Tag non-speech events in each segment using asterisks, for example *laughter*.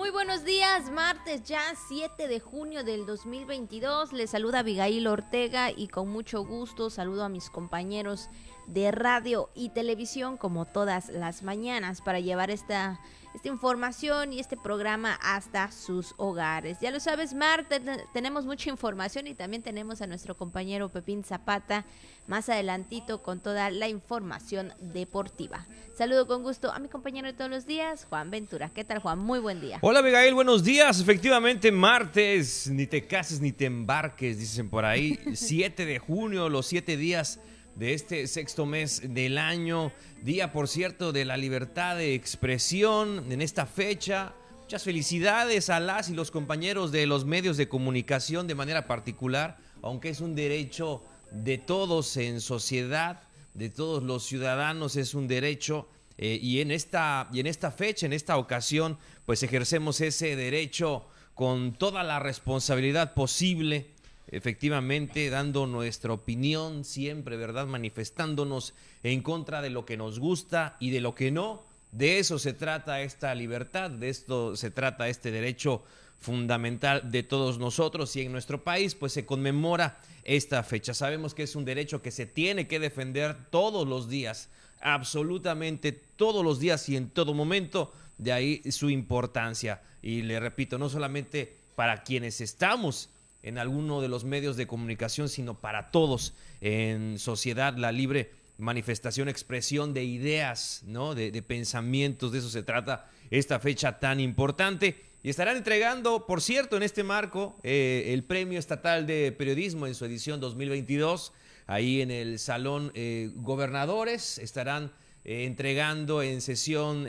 Muy buenos días, martes ya 7 de junio del 2022. Les saluda Abigail Ortega y con mucho gusto saludo a mis compañeros de radio y televisión como todas las mañanas para llevar esta, esta información y este programa hasta sus hogares. Ya lo sabes, martes tenemos mucha información y también tenemos a nuestro compañero Pepín Zapata más adelantito con toda la información deportiva. Saludo con gusto a mi compañero de todos los días, Juan Ventura. ¿Qué tal, Juan? Muy buen día. Hola, Abigail, buenos días. Efectivamente, martes, ni te cases ni te embarques, dicen por ahí. *laughs* 7 de junio, los siete días de este sexto mes del año. Día, por cierto, de la libertad de expresión en esta fecha. Muchas felicidades a las y los compañeros de los medios de comunicación de manera particular, aunque es un derecho de todos en sociedad, de todos los ciudadanos, es un derecho. Eh, y, en esta, y en esta fecha, en esta ocasión, pues ejercemos ese derecho con toda la responsabilidad posible, efectivamente dando nuestra opinión siempre, ¿verdad? Manifestándonos en contra de lo que nos gusta y de lo que no. De eso se trata esta libertad, de esto se trata este derecho fundamental de todos nosotros y en nuestro país pues se conmemora esta fecha. Sabemos que es un derecho que se tiene que defender todos los días, absolutamente todos los días y en todo momento, de ahí su importancia. Y le repito, no solamente para quienes estamos en alguno de los medios de comunicación, sino para todos en sociedad, la libre manifestación, expresión de ideas, ¿no? de, pensamientos, de eso se trata esta fecha tan importante. Y estarán entregando, por cierto, en este marco, eh, el Premio Estatal de Periodismo en su edición 2022. Ahí en el Salón eh, Gobernadores estarán eh, entregando en sesión,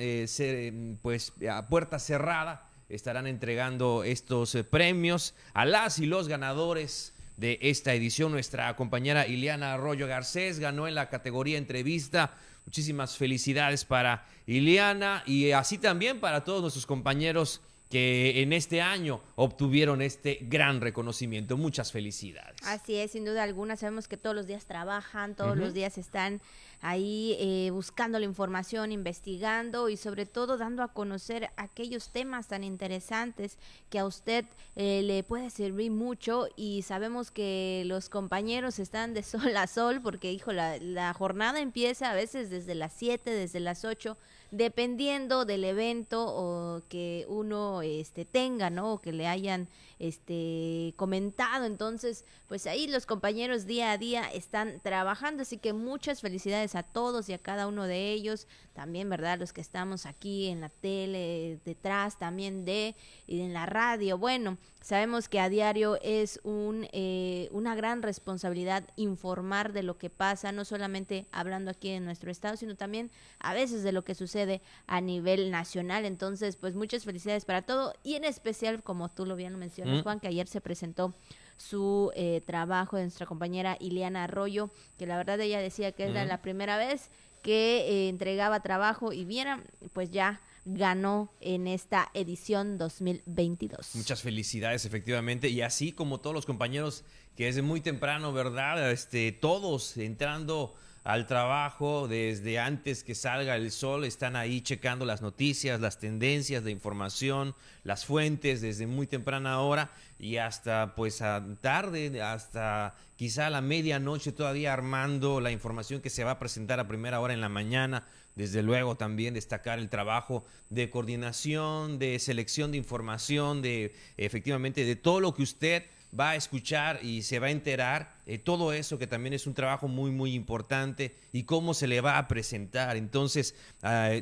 pues a puerta cerrada, estarán entregando estos premios a las y los ganadores de esta edición. Nuestra compañera Ileana Arroyo Garcés ganó en la categoría entrevista. Muchísimas felicidades para Ileana y así también para todos nuestros compañeros que en este año obtuvieron este gran reconocimiento. Muchas felicidades. Así es, sin duda alguna. Sabemos que todos los días trabajan, todos los días están ahí eh, buscando la información, investigando y sobre todo dando a conocer aquellos temas tan interesantes que a usted eh, le puede servir mucho y sabemos que los compañeros están de sol a sol porque, hijo, la, la jornada empieza a veces desde las 7, desde las 8 dependiendo del evento o que uno este tenga, ¿no? O que le hayan este comentado. Entonces, pues ahí los compañeros día a día están trabajando, así que muchas felicidades a todos y a cada uno de ellos, también, ¿verdad? Los que estamos aquí en la tele, detrás también de y en la radio. Bueno, sabemos que a diario es un eh, una gran responsabilidad informar de lo que pasa, no solamente hablando aquí en nuestro estado, sino también a veces de lo que sucede a nivel nacional. Entonces, pues muchas felicidades para todo y en especial, como tú lo bien mencionas, mm. Juan, que ayer se presentó su eh, trabajo de nuestra compañera Ileana Arroyo, que la verdad ella decía que era la primera vez que eh, entregaba trabajo y vieran, pues ya ganó en esta edición 2022. Muchas felicidades, efectivamente, y así como todos los compañeros que desde muy temprano, ¿verdad? Este, todos entrando al trabajo desde antes que salga el sol, están ahí checando las noticias, las tendencias de información, las fuentes desde muy temprana hora y hasta pues a tarde, hasta quizá a la medianoche todavía armando la información que se va a presentar a primera hora en la mañana. Desde luego también destacar el trabajo de coordinación, de selección de información, de efectivamente de todo lo que usted va a escuchar y se va a enterar eh, todo eso que también es un trabajo muy muy importante y cómo se le va a presentar entonces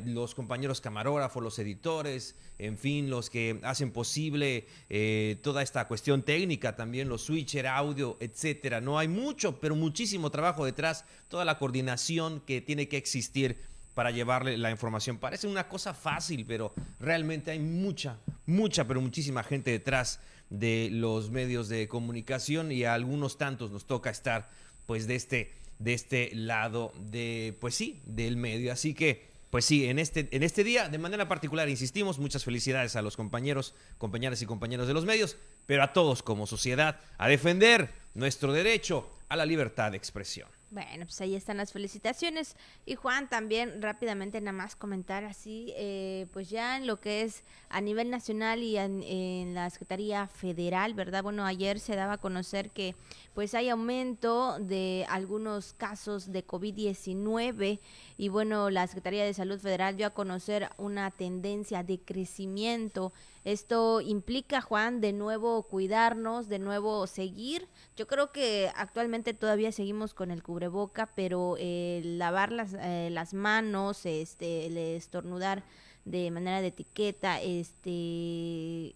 los compañeros camarógrafos los editores en fin los que hacen posible eh, toda esta cuestión técnica también los switcher audio etcétera no hay mucho pero muchísimo trabajo detrás toda la coordinación que tiene que existir para llevarle la información. Parece una cosa fácil, pero realmente hay mucha, mucha, pero muchísima gente detrás de los medios de comunicación y a algunos tantos nos toca estar pues de este de este lado de pues sí, del medio. Así que pues sí, en este, en este día, de manera particular, insistimos, muchas felicidades a los compañeros, compañeras y compañeros de los medios, pero a todos como sociedad, a defender nuestro derecho a la libertad de expresión. Bueno, pues ahí están las felicitaciones. Y Juan, también rápidamente nada más comentar así, eh, pues ya en lo que es a nivel nacional y en, la Secretaría Federal, ¿verdad? Bueno, ayer se daba a conocer que pues hay aumento de algunos casos de COVID-19 y bueno, la Secretaría de Salud Federal dio a conocer una tendencia de crecimiento esto implica, Juan, de nuevo cuidarnos, de nuevo seguir. Yo creo que actualmente todavía seguimos con el cubreboca, pero lavar las, eh, las manos, este, el estornudar de manera de etiqueta, este,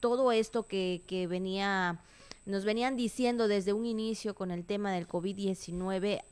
todo esto que, que venía, nos venían diciendo desde un inicio con el tema del COVID-19,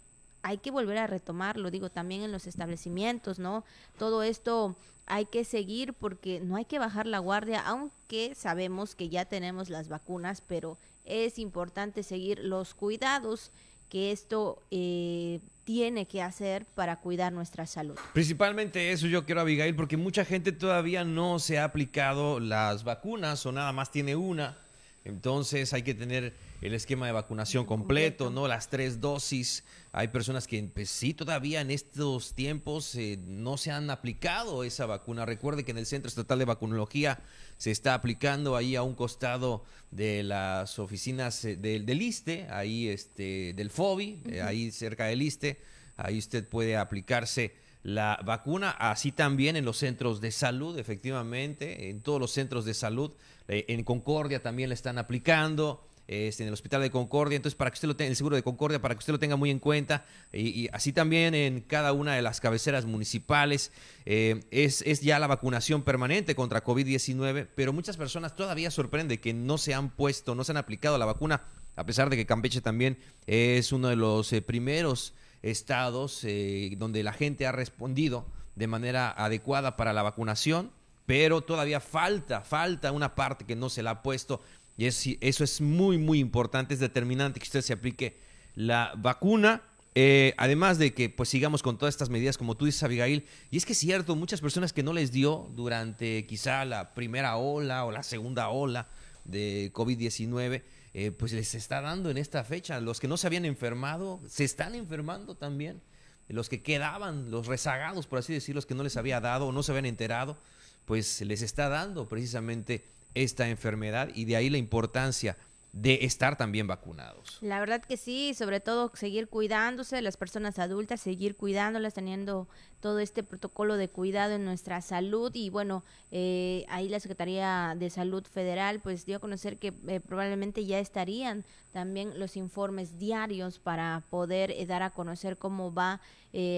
hay que volver a retomarlo, digo, también en los establecimientos, ¿no? Todo esto hay que seguir porque no hay que bajar la guardia, aunque sabemos que ya tenemos las vacunas, pero es importante seguir los cuidados que esto eh, tiene que hacer para cuidar nuestra salud. Principalmente eso yo quiero, Abigail, porque mucha gente todavía no se ha aplicado las vacunas o nada más tiene una. Entonces hay que tener el esquema de vacunación completo, ¿no? Las tres dosis. Hay personas que pues, sí todavía en estos tiempos eh, no se han aplicado esa vacuna. Recuerde que en el Centro Estatal de Vacunología se está aplicando ahí a un costado de las oficinas eh, del, del, ISTE, ahí este, del FOBI, eh, ahí cerca del ISTE. Ahí usted puede aplicarse la vacuna, así también en los centros de salud, efectivamente, en todos los centros de salud. en Concordia también le están aplicando. Este, en el Hospital de Concordia, entonces para que usted lo tenga, el seguro de Concordia, para que usted lo tenga muy en cuenta, y, así también en cada una de las cabeceras municipales, eh, es, es, ya la vacunación permanente contra COVID-19, pero muchas personas todavía sorprende que no se han puesto, no se han aplicado la vacuna, a pesar de que Campeche también es uno de los eh, primeros estados eh, donde la gente ha respondido de manera adecuada para la vacunación, pero todavía falta, falta una parte que no se la ha puesto y eso es muy, muy importante, es determinante que usted se aplique la vacuna. Eh, además de que pues sigamos con todas estas medidas, como tú dices, Abigail, y es que es cierto, muchas personas que no les dio durante quizá la primera ola o la segunda ola de COVID-19, eh, pues les está dando en esta fecha. Los que no se habían enfermado, se están enfermando también. Los que quedaban, los rezagados, por así decirlo, los que no les había dado o no se habían enterado, pues les está dando precisamente esta enfermedad y de ahí la importancia de estar también vacunados. La verdad que sí, sobre todo seguir cuidándose, las personas adultas, seguir cuidándolas, teniendo todo este protocolo de cuidado en nuestra salud y bueno, eh, ahí la Secretaría de Salud Federal pues dio a conocer que eh, probablemente ya estarían también los informes diarios para poder eh, dar a conocer cómo va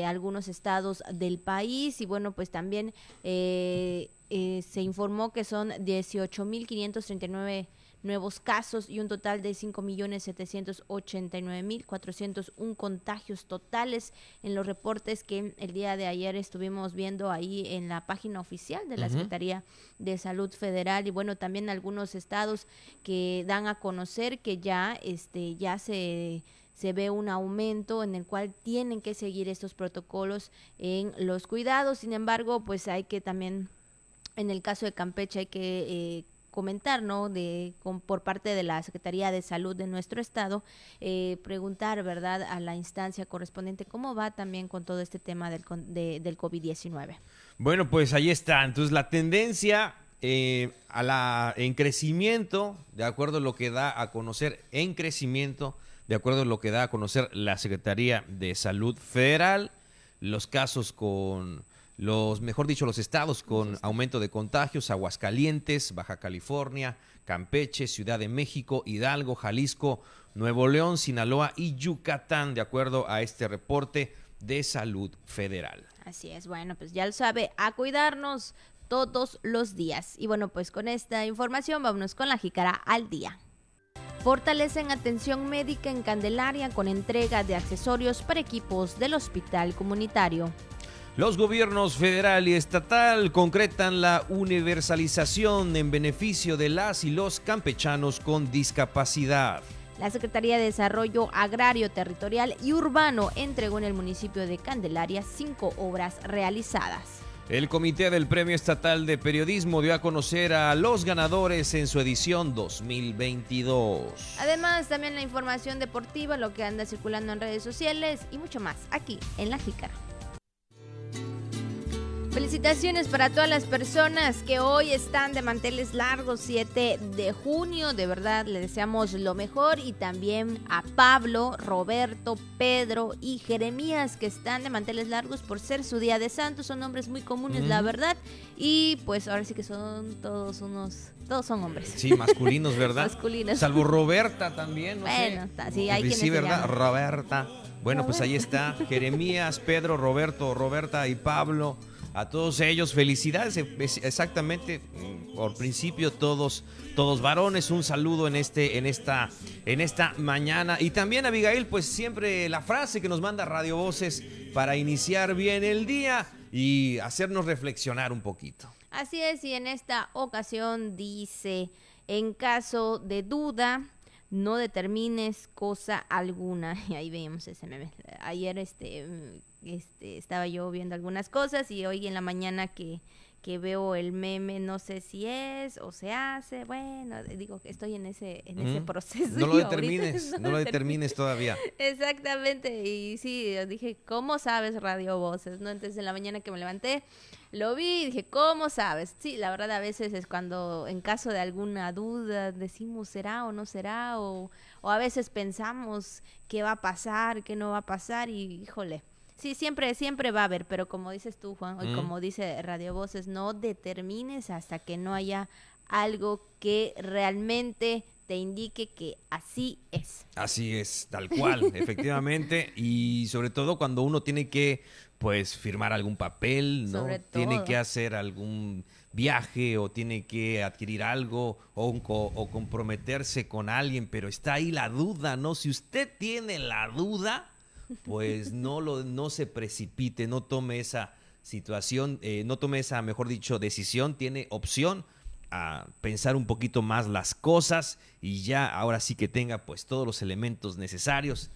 algunos estados del país y bueno, pues también se informó que son 18.539 nuevos casos y un total de 5.789.401 contagios totales en los reportes que el día de ayer estuvimos viendo ahí en la página oficial de la Secretaría de Salud Federal y bueno, también algunos estados que dan a conocer que ya este ya se se ve un aumento en el cual tienen que seguir estos protocolos en los cuidados. Sin embargo, pues hay que también, en el caso de Campeche, hay que eh, comentar, ¿no? De, por parte de la Secretaría de Salud de nuestro estado, eh, preguntar, ¿verdad?, a la instancia correspondiente cómo va también con todo este tema del, del COVID-19. Bueno, pues ahí está. Entonces, la tendencia eh, a la, en crecimiento, de acuerdo a lo que da a conocer, en crecimiento, de acuerdo a lo que da a conocer la Secretaría de Salud Federal, los casos con los, mejor dicho, los estados con aumento de contagios, Aguascalientes, Baja California, Campeche, Ciudad de México, Hidalgo, Jalisco, Nuevo León, Sinaloa y Yucatán, de acuerdo a este reporte de salud federal. Así es, bueno, pues ya lo sabe, a cuidarnos todos los días. Y bueno, pues con esta información vámonos con la jícara al día. Fortalecen atención médica en Candelaria con entrega de accesorios para equipos del hospital comunitario. Los gobiernos federal y estatal concretan la universalización en beneficio de las y los campechanos con discapacidad. La Secretaría de Desarrollo Agrario, Territorial y Urbano entregó en el municipio de Candelaria cinco obras realizadas. El Comité del Premio Estatal de Periodismo dio a conocer a los ganadores en su edición 2022. Además, también la información deportiva, lo que anda circulando en redes sociales y mucho más aquí en La Jícara. Felicitaciones para todas las personas que hoy están de manteles largos, 7 de junio. De verdad, le deseamos lo mejor. Y también a Pablo, Roberto, Pedro y Jeremías que están de manteles largos por ser su día de santos. Son nombres muy comunes, la verdad. Y pues ahora sí que son todos unos todos son hombres. Sí, masculinos, ¿verdad? *laughs* masculinos. Salvo Roberta también. No bueno, sí, hay quienes Sí, ¿verdad? Roberta. Bueno, pues ahí está. Jeremías, Pedro, Roberto, Roberta y Pablo a todos ellos, felicidades, exactamente, por principio todos, todos varones, un saludo en este, en esta, en esta mañana. Y también Abigail, pues siempre la frase que nos manda Radio Voces para iniciar bien el día y hacernos reflexionar un poquito. Así es, y en esta ocasión dice, en caso de duda, no determines cosa alguna. *laughs* Y ahí vemos ese meme. Ayer este este, estaba yo viendo algunas cosas y hoy en la mañana que, que veo el meme, no sé si es o se hace, bueno, digo que estoy en ese, en ese proceso. No lo *laughs* determines, no, lo determines todavía. *laughs* Exactamente, y sí, dije, ¿cómo sabes Radio Voces? ¿no? Entonces en la mañana que me levanté, lo vi y dije, ¿cómo sabes? Sí, la verdad a veces es cuando en caso de alguna duda decimos será o no será, o, o a veces pensamos qué va a pasar, qué no va a pasar, y híjole Sí, siempre, siempre va a haber, pero como dices tú, Juan, y como dice Radio Voces, no determines hasta que no haya algo que realmente te indique que así es. Así es, tal cual, *laughs* efectivamente, y sobre todo cuando uno tiene que, pues, firmar algún papel, ¿no? Tiene que hacer algún viaje o tiene que adquirir algo o, o comprometerse con alguien, pero está ahí la duda, ¿no? Si usted tiene la duda, pues no, lo, no se precipite, no tome esa situación, eh, no tome esa, mejor dicho, decisión, tiene opción a pensar un poquito más las cosas y ya ahora sí que tenga pues todos los elementos necesarios,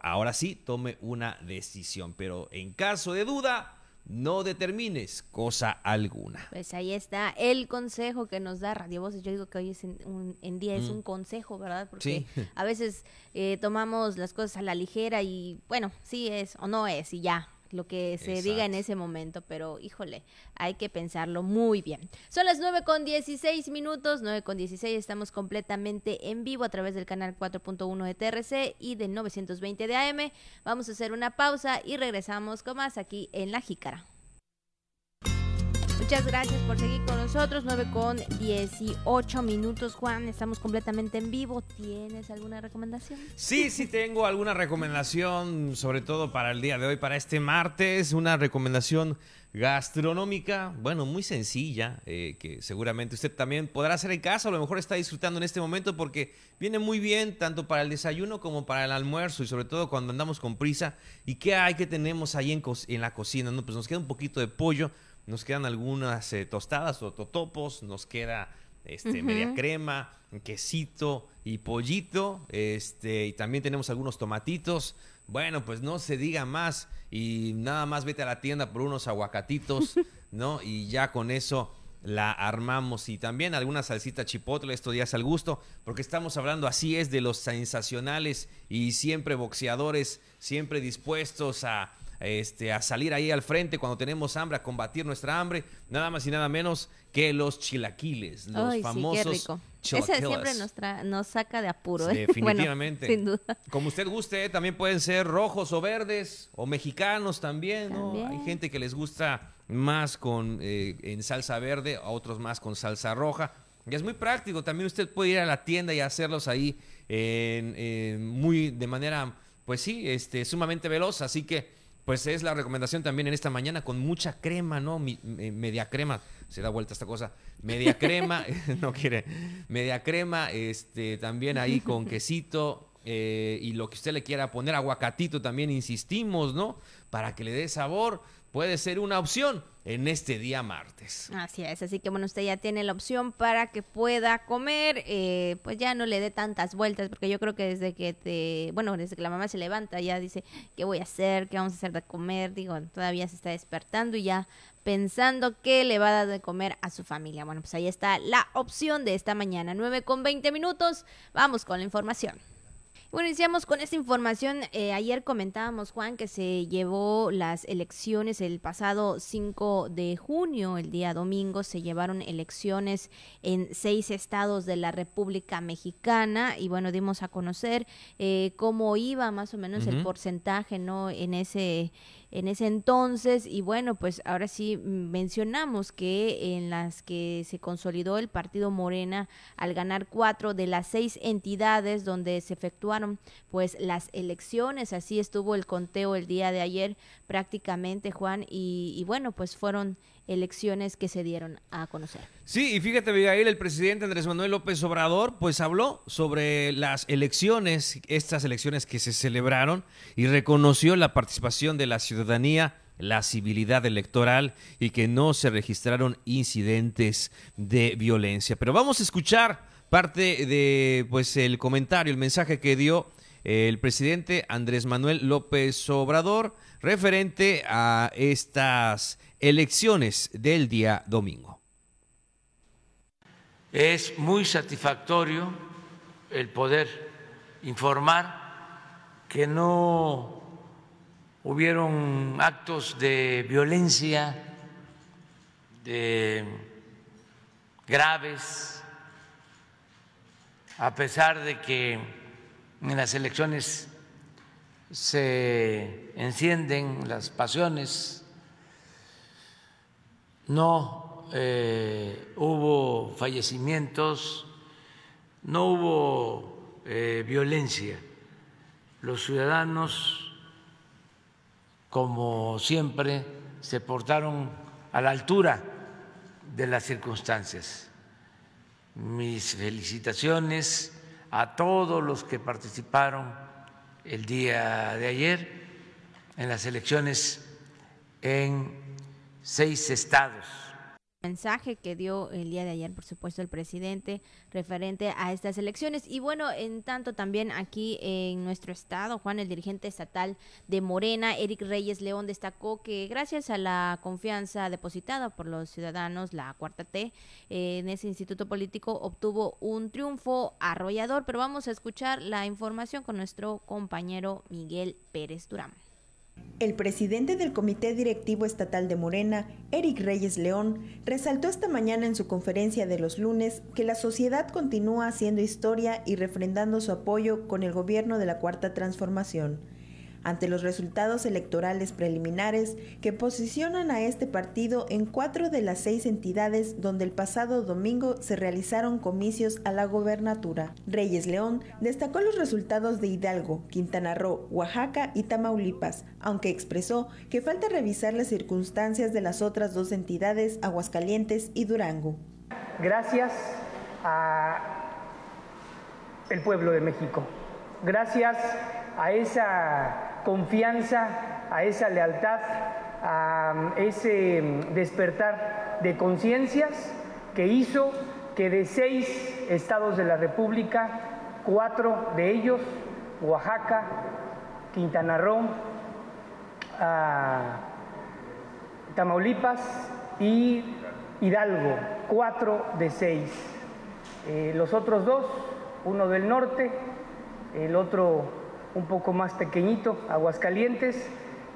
ahora sí tome una decisión, pero en caso de duda, no determines cosa alguna. Pues ahí está el consejo que nos da Radio Voces. Yo digo que hoy es un, en día es mm. un consejo, ¿verdad? Porque a veces eh, tomamos las cosas a la ligera y bueno, sí es o no es y ya, lo que se diga en ese momento, pero híjole, hay que pensarlo muy bien. Son las 9 con 16 minutos, 9 con 16, estamos completamente en vivo a través del canal 4.1 de TRC y de 920 de AM. Vamos a hacer una pausa y regresamos con más aquí en La Jícara. Muchas gracias por seguir con nosotros. 9 con 18 minutos, Juan. Estamos completamente en vivo. ¿Tienes alguna recomendación? Sí, sí tengo alguna recomendación, sobre todo para el día de hoy, para este martes. Una recomendación gastronómica, bueno, muy sencilla, eh, que seguramente usted también podrá hacer en casa, a lo mejor está disfrutando en este momento porque viene muy bien tanto para el desayuno como para el almuerzo y sobre todo cuando andamos con prisa. ¿Y qué hay que tenemos ahí en, en la cocina? No, pues nos queda un poquito de pollo nos quedan algunas eh, tostadas o totopos, nos queda este, media crema, quesito y pollito, este, y también tenemos algunos tomatitos. Bueno, pues no se diga más y nada más vete a la tienda por unos aguacatitos, *laughs* ¿no? Y ya con eso la armamos y también alguna salsita chipotle, esto ya es al gusto, porque estamos hablando así es de los sensacionales y siempre boxeadores, siempre dispuestos a este, a salir ahí al frente cuando tenemos hambre, a combatir nuestra hambre, nada más y nada menos que los chilaquiles, los famosos sí, Ese siempre nos, saca de apuro. ¿eh? *laughs* Definitivamente. sin duda. Como usted guste, ¿eh? también pueden ser rojos o verdes o mexicanos también. Hay gente que les gusta más con eh, en salsa verde, a otros más con salsa roja. Y es muy práctico. También usted puede ir a la tienda y hacerlos ahí muy de manera, pues sí, este, sumamente veloz. Así que pues es la recomendación también en esta mañana con mucha crema, ¿no? media crema, se da vuelta esta cosa, media *laughs* crema, *laughs* no quiere, media crema, este, también ahí con quesito eh, y lo que usted le quiera poner, aguacatito también, insistimos, ¿no? Para que le dé sabor, puede ser una opción en este día martes. Así es, así que bueno, usted ya tiene la opción para que pueda comer, eh, pues ya no le dé tantas vueltas, porque yo creo que desde que te, bueno, desde que la mamá se levanta ya dice, ¿qué voy a hacer? ¿Qué vamos a hacer de comer? Digo, todavía se está despertando y ya pensando qué le va a dar de comer a su familia. Bueno, pues ahí está la opción de esta mañana, 9 con 20 minutos. Vamos con la información. Bueno, iniciamos con esta información. Eh, ayer comentábamos, Juan, que se llevó las elecciones el pasado 5 de junio, el día domingo, se llevaron elecciones en seis estados de la República Mexicana y bueno, dimos a conocer eh, cómo iba más o menos el porcentaje, ¿no? En ese en ese entonces y bueno pues ahora sí mencionamos que en las que se consolidó el partido Morena al ganar cuatro de las seis entidades donde se efectuaron pues las elecciones así estuvo el conteo el día de ayer prácticamente Juan y, y bueno pues fueron elecciones que se dieron a conocer. Sí, y fíjate, Abigail, el presidente Andrés Manuel López Obrador, pues habló sobre las elecciones, estas elecciones que se celebraron, y reconoció la participación de la ciudadanía la civilidad electoral y que no se registraron incidentes de violencia. Pero vamos a escuchar parte de pues el comentario, el mensaje que dio el presidente Andrés Manuel López Obrador referente a estas elecciones del día domingo. Es muy satisfactorio el poder informar que no hubieron actos de violencia de graves, a pesar de que en las elecciones se encienden las pasiones no eh, hubo fallecimientos, no hubo eh, violencia. Los ciudadanos, como siempre, se portaron a la altura de las circunstancias. Mis felicitaciones a todos los que participaron el día de ayer en las elecciones en seis estados. Mensaje que dio el día de ayer, por supuesto, el presidente referente a estas elecciones. Y bueno, en tanto también aquí en nuestro estado, Juan, el dirigente estatal de Morena, Eric Reyes León, destacó que gracias a la confianza depositada por los ciudadanos, la cuarta T, en ese instituto político obtuvo un triunfo arrollador. Pero vamos a escuchar la información con nuestro compañero Miguel Pérez Durán. El presidente del Comité Directivo Estatal de Morena, Eric Reyes León, resaltó esta mañana en su conferencia de los lunes que la sociedad continúa haciendo historia y refrendando su apoyo con el gobierno de la Cuarta Transformación ante los resultados electorales preliminares que posicionan a este partido en cuatro de las seis entidades donde el pasado domingo se realizaron comicios a la gobernatura. Reyes León destacó los resultados de Hidalgo, Quintana Roo, Oaxaca y Tamaulipas, aunque expresó que falta revisar las circunstancias de las otras dos entidades, Aguascalientes y Durango. Gracias a el pueblo de México. Gracias a esa confianza, a esa lealtad, a ese despertar de conciencias que hizo que de seis estados de la República, cuatro de ellos, Oaxaca, Quintana Roo, Tamaulipas y Hidalgo, cuatro de seis. Eh, los otros dos, uno del norte, el otro un poco más pequeñito, Aguascalientes,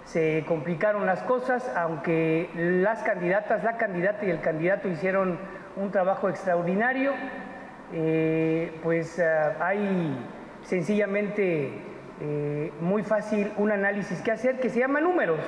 se complicaron las cosas, aunque las candidatas, la candidata y el candidato hicieron un trabajo extraordinario, eh, pues eh, hay sencillamente eh, muy fácil un análisis que hacer que se llama números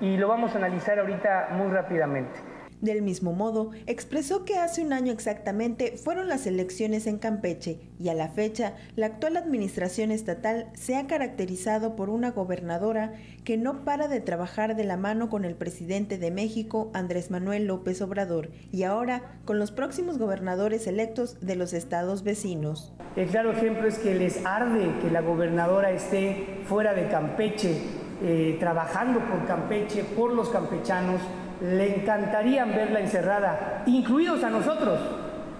y lo vamos a analizar ahorita muy rápidamente. Del mismo modo, expresó que hace un año exactamente fueron las elecciones en Campeche y a la fecha la actual administración estatal se ha caracterizado por una gobernadora que no para de trabajar de la mano con el presidente de México, Andrés Manuel López Obrador, y ahora con los próximos gobernadores electos de los estados vecinos. El claro ejemplo es que les arde que la gobernadora esté fuera de Campeche eh, trabajando por Campeche, por los campechanos, le encantaría verla encerrada, incluidos a nosotros.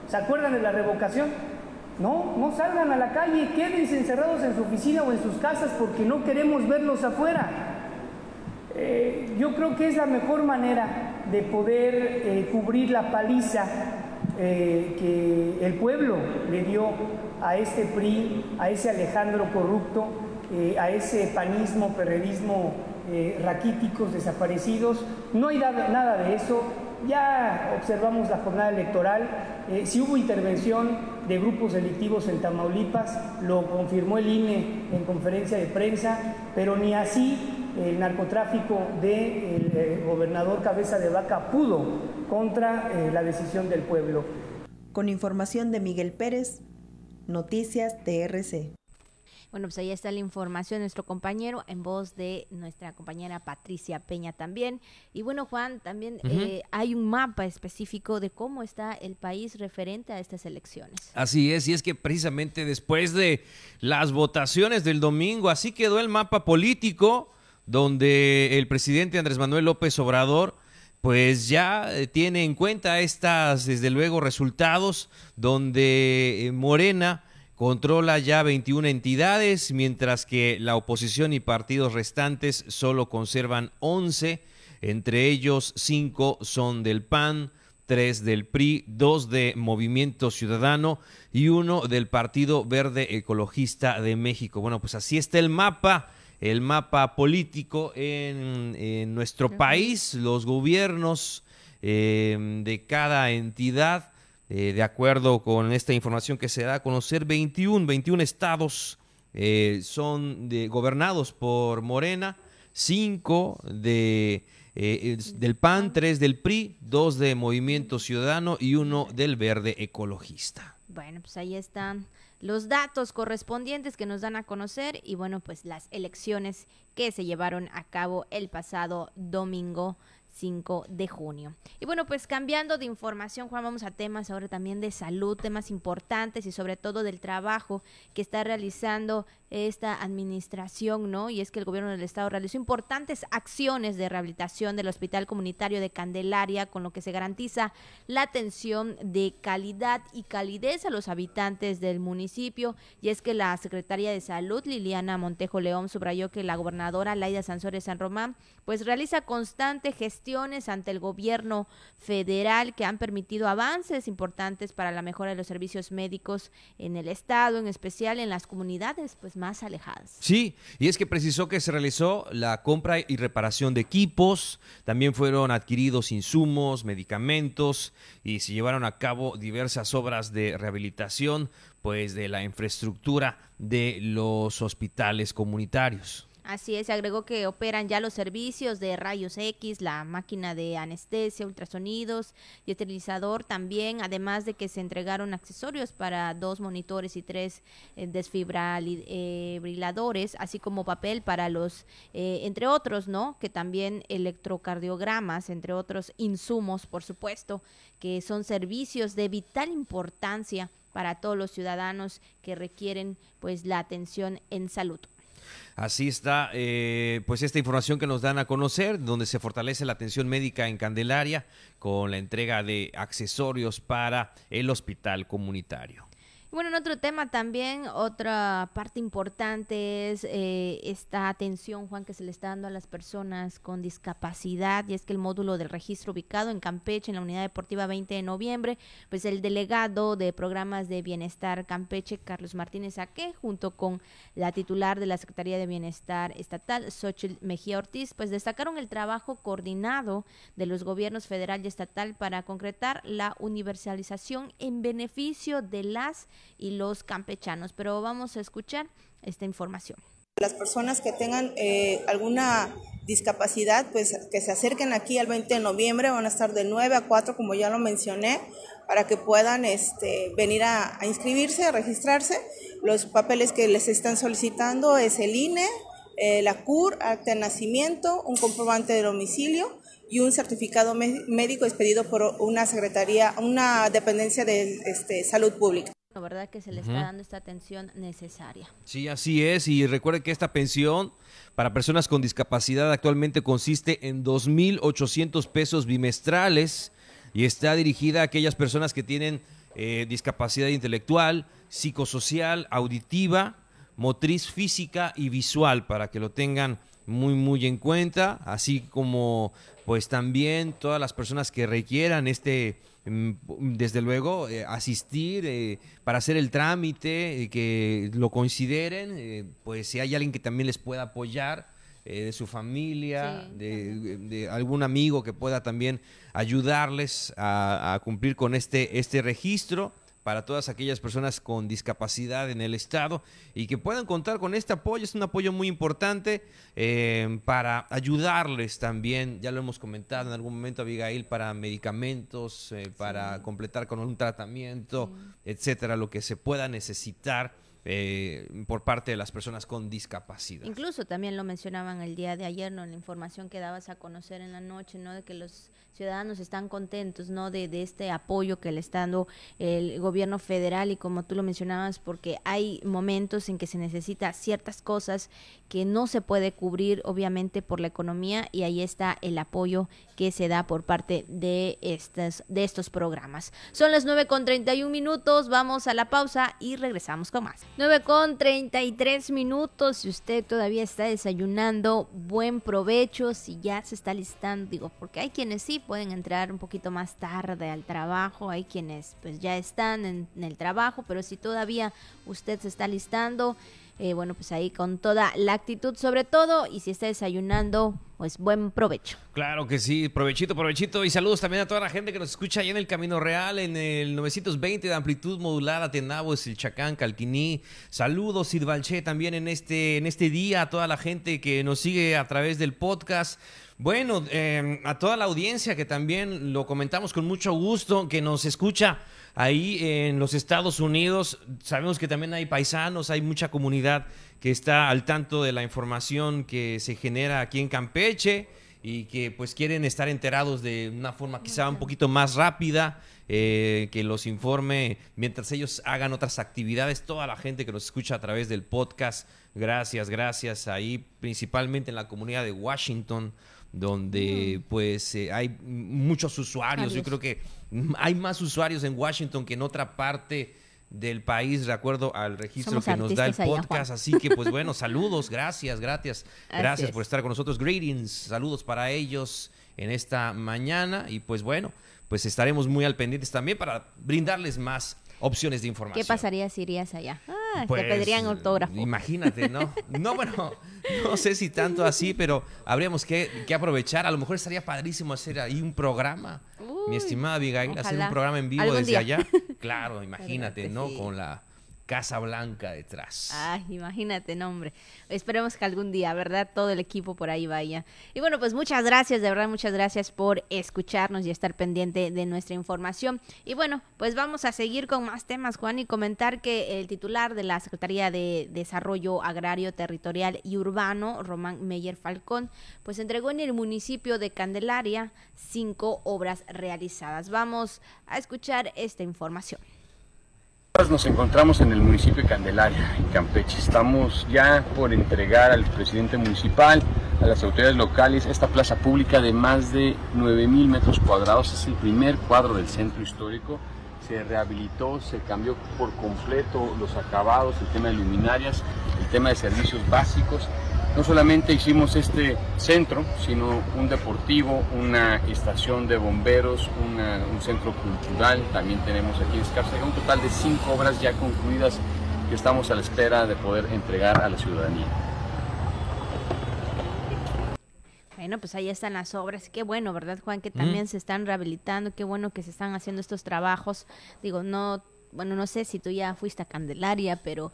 ¿Se acuerdan de la revocación? No, no salgan a la calle, quédense encerrados en su oficina o en sus casas porque no queremos verlos afuera. Eh, yo creo que es la mejor manera de poder eh, cubrir la paliza eh, que el pueblo le dio a este PRI, a ese Alejandro corrupto, a ese panismo, perredismo raquíticos, desaparecidos. No hay nada de eso. Ya observamos la jornada electoral. si hubo intervención de grupos delictivos en Tamaulipas, lo confirmó el INE en conferencia de prensa, pero ni así el narcotráfico del de eh, gobernador Cabeza de Vaca pudo contra eh, la decisión del pueblo. Con información de Miguel Pérez, Noticias TRC. Bueno, pues ahí está la información de nuestro compañero en voz de nuestra compañera Patricia Peña también. Y bueno, Juan, también eh, hay un mapa específico de cómo está el país referente a estas elecciones. Así es, y es que precisamente después de las votaciones del domingo, así quedó el mapa político donde el presidente Andrés Manuel López Obrador pues ya eh, tiene en cuenta estas, desde luego, resultados donde eh, Morena controla ya 21 entidades, mientras que la oposición y partidos restantes solo conservan 11, entre ellos 5 son del PAN, 3 del PRI, 2 de Movimiento Ciudadano y uno del Partido Verde Ecologista de México. Bueno, pues así está el mapa el mapa político en, nuestro país, los gobiernos eh, de cada entidad, eh, de acuerdo con esta información que se da a conocer, 21, 21 estados eh, son gobernados por Morena, 5 de, del PAN, 3 del PRI, 2 de Movimiento Ciudadano y 1 del Verde Ecologista. Bueno, pues ahí están los datos correspondientes que nos dan a conocer y bueno, pues las elecciones que se llevaron a cabo el pasado domingo 5 de junio. Y bueno, pues cambiando de información, Juan, vamos a temas ahora también de salud, temas importantes y sobre todo del trabajo que está realizando esta administración, ¿no? Y es que el gobierno del estado realizó importantes acciones de rehabilitación del Hospital Comunitario de Candelaria, con lo que se garantiza la atención de calidad y calidez a los habitantes del municipio. Y es que la secretaria de Salud, Liliana Montejo León, subrayó que la gobernadora Laida Sansores San Román, pues realiza constante ante el gobierno federal que han permitido avances importantes para la mejora de los servicios médicos en el estado, en especial en las comunidades, pues más alejadas. Sí, y es que precisó que se realizó la compra y reparación de equipos, también fueron adquiridos insumos, medicamentos y se llevaron a cabo diversas obras de rehabilitación pues de la infraestructura de los hospitales comunitarios. Así es, se agregó que operan ya los servicios de rayos X, la máquina de anestesia, ultrasonidos y esterilizador también, además de que se entregaron accesorios para dos monitores y tres eh, desfibriladores, así como papel para los, eh, entre otros, ¿no? Que también electrocardiogramas, entre otros insumos, por supuesto, que son servicios de vital importancia para todos los ciudadanos que requieren pues la atención en salud. Así está, eh, pues esta información que nos dan a conocer, donde se fortalece la atención médica en Candelaria con la entrega de accesorios para el hospital comunitario. Bueno, en otro tema también, otra parte importante es eh, esta atención, Juan, que se le está dando a las personas con discapacidad, y es que el módulo del registro ubicado en Campeche, en la Unidad Deportiva 20 de noviembre, pues el delegado de programas de bienestar Campeche, Carlos Martínez Aque, junto con la titular de la Secretaría de Bienestar Estatal, Xochitl Mejía Ortiz, pues destacaron el trabajo coordinado de los gobiernos federal y estatal para concretar la universalización en beneficio de las y los campechanos. Pero vamos a escuchar esta información. Las personas que tengan eh, alguna discapacidad, pues que se acerquen aquí al 20 de noviembre, van a estar de 9 a 4, como ya lo mencioné, para que puedan este, venir a, inscribirse, a registrarse. Los papeles que les están solicitando es el INE, eh, la CUR, acta de nacimiento, un comprobante de domicilio y un certificado médico expedido por una secretaría, una dependencia de este, salud pública. Verdad que se le está dando esta atención necesaria. Sí, así es. Y recuerde que esta pensión para personas con discapacidad actualmente consiste en 2.800 pesos bimestrales y está dirigida a aquellas personas que tienen eh, discapacidad intelectual, psicosocial, auditiva, motriz física y visual para que lo tengan muy muy en cuenta, así como pues también todas las personas que requieran este desde luego eh, asistir eh, para hacer el trámite eh, que lo consideren pues si hay alguien que también les pueda apoyar de su familia de, algún amigo que pueda también ayudarles a, a cumplir con este este registro para todas aquellas personas con discapacidad en el estado y que puedan contar con este apoyo. Es un apoyo muy importante eh, para ayudarles también, ya lo hemos comentado en algún momento, Abigail, para medicamentos, eh, para completar con un tratamiento, etcétera, lo que se pueda necesitar eh, por parte de las personas con discapacidad. Incluso también lo mencionaban el día de ayer, ¿no? La información que dabas a conocer en la noche, ¿no? De que los ciudadanos están contentos, ¿no? De, de este apoyo que le está dando el gobierno federal y como tú lo mencionabas, porque hay momentos en que se necesita ciertas cosas que no se puede cubrir, obviamente, por la economía y ahí está el apoyo que se da por parte de, estas, de estos programas. Son las 9 con 31 minutos, vamos a la pausa y regresamos con más. 9 con 33 minutos, si usted todavía está desayunando, buen provecho, si ya se está listando, digo, porque hay quienes sí pueden entrar un poquito más tarde al trabajo, hay quienes pues ya están en, el trabajo, pero si todavía usted se está listando, eh, bueno, pues ahí con toda la actitud sobre todo y si está desayunando, pues buen provecho. Claro que sí, provechito, provechito y saludos también a toda la gente que nos escucha ahí en el Camino Real, en el 920 de amplitud modulada, Tenabo, el Chacán, Calquiní. Saludos, Sidbalché, también en este, en este día, a toda la gente que nos sigue a través del podcast. Bueno, eh, a toda la audiencia que también lo comentamos con mucho gusto, que nos escucha Ahí en los Estados Unidos sabemos que también hay paisanos, hay mucha comunidad que está al tanto de la información que se genera aquí en Campeche y que pues quieren estar enterados de una forma quizá un poquito más rápida, eh, que los informe mientras ellos hagan otras actividades, toda la gente que nos escucha a través del podcast, gracias, gracias, ahí principalmente en la comunidad de Washington, donde pues eh, hay muchos usuarios. Yo creo que hay más usuarios en Washington que en otra parte del país, de acuerdo al registro que nos da el podcast. Así que, pues bueno, saludos, gracias, gracias. Gracias por estar con nosotros. Greetings, saludos para ellos en esta mañana. Y pues bueno, pues estaremos muy al pendientes también para brindarles más opciones de información. ¿Qué pasaría si irías allá? Ah, te pues, pedirían autógrafo. Imagínate, ¿no? No, bueno, no sé si tanto así, pero habríamos que, aprovechar. A lo mejor estaría padrísimo hacer ahí un programa, mi estimada Abigail, hacer un programa en vivo desde allá. *laughs* Claro, imagínate, ¿no? Con la Casa Blanca detrás. Ay, imagínate, nombre. Esperemos que algún día, ¿verdad? Todo el equipo por ahí vaya. Y bueno, pues muchas gracias, de verdad, muchas gracias por escucharnos y estar pendiente de nuestra información. Y bueno, pues vamos a seguir con más temas, Juan, y comentar que el titular de la Secretaría de Desarrollo Agrario, Territorial y Urbano, Román Meyer Falcón, pues entregó en el municipio de Candelaria cinco obras realizadas. Vamos a escuchar esta información. Nos encontramos en el municipio de Candelaria, en Campeche. Estamos ya por entregar al presidente municipal, a las autoridades locales, esta plaza pública de más de 9.000 metros cuadrados. Es el primer cuadro del centro histórico. Se rehabilitó, se cambió por completo los acabados, el tema de luminarias, el tema de servicios básicos no solamente hicimos este centro, sino un deportivo, una estación de bomberos, un centro cultural, también tenemos aquí en Escárcega, un total de cinco obras ya concluidas que estamos a la espera de poder entregar a la ciudadanía. Bueno, pues ahí están las obras. Qué bueno, ¿verdad, Juan? Que también se están rehabilitando. Qué bueno que se están haciendo estos trabajos. Digo, no bueno, no sé si tú ya fuiste a Candelaria, pero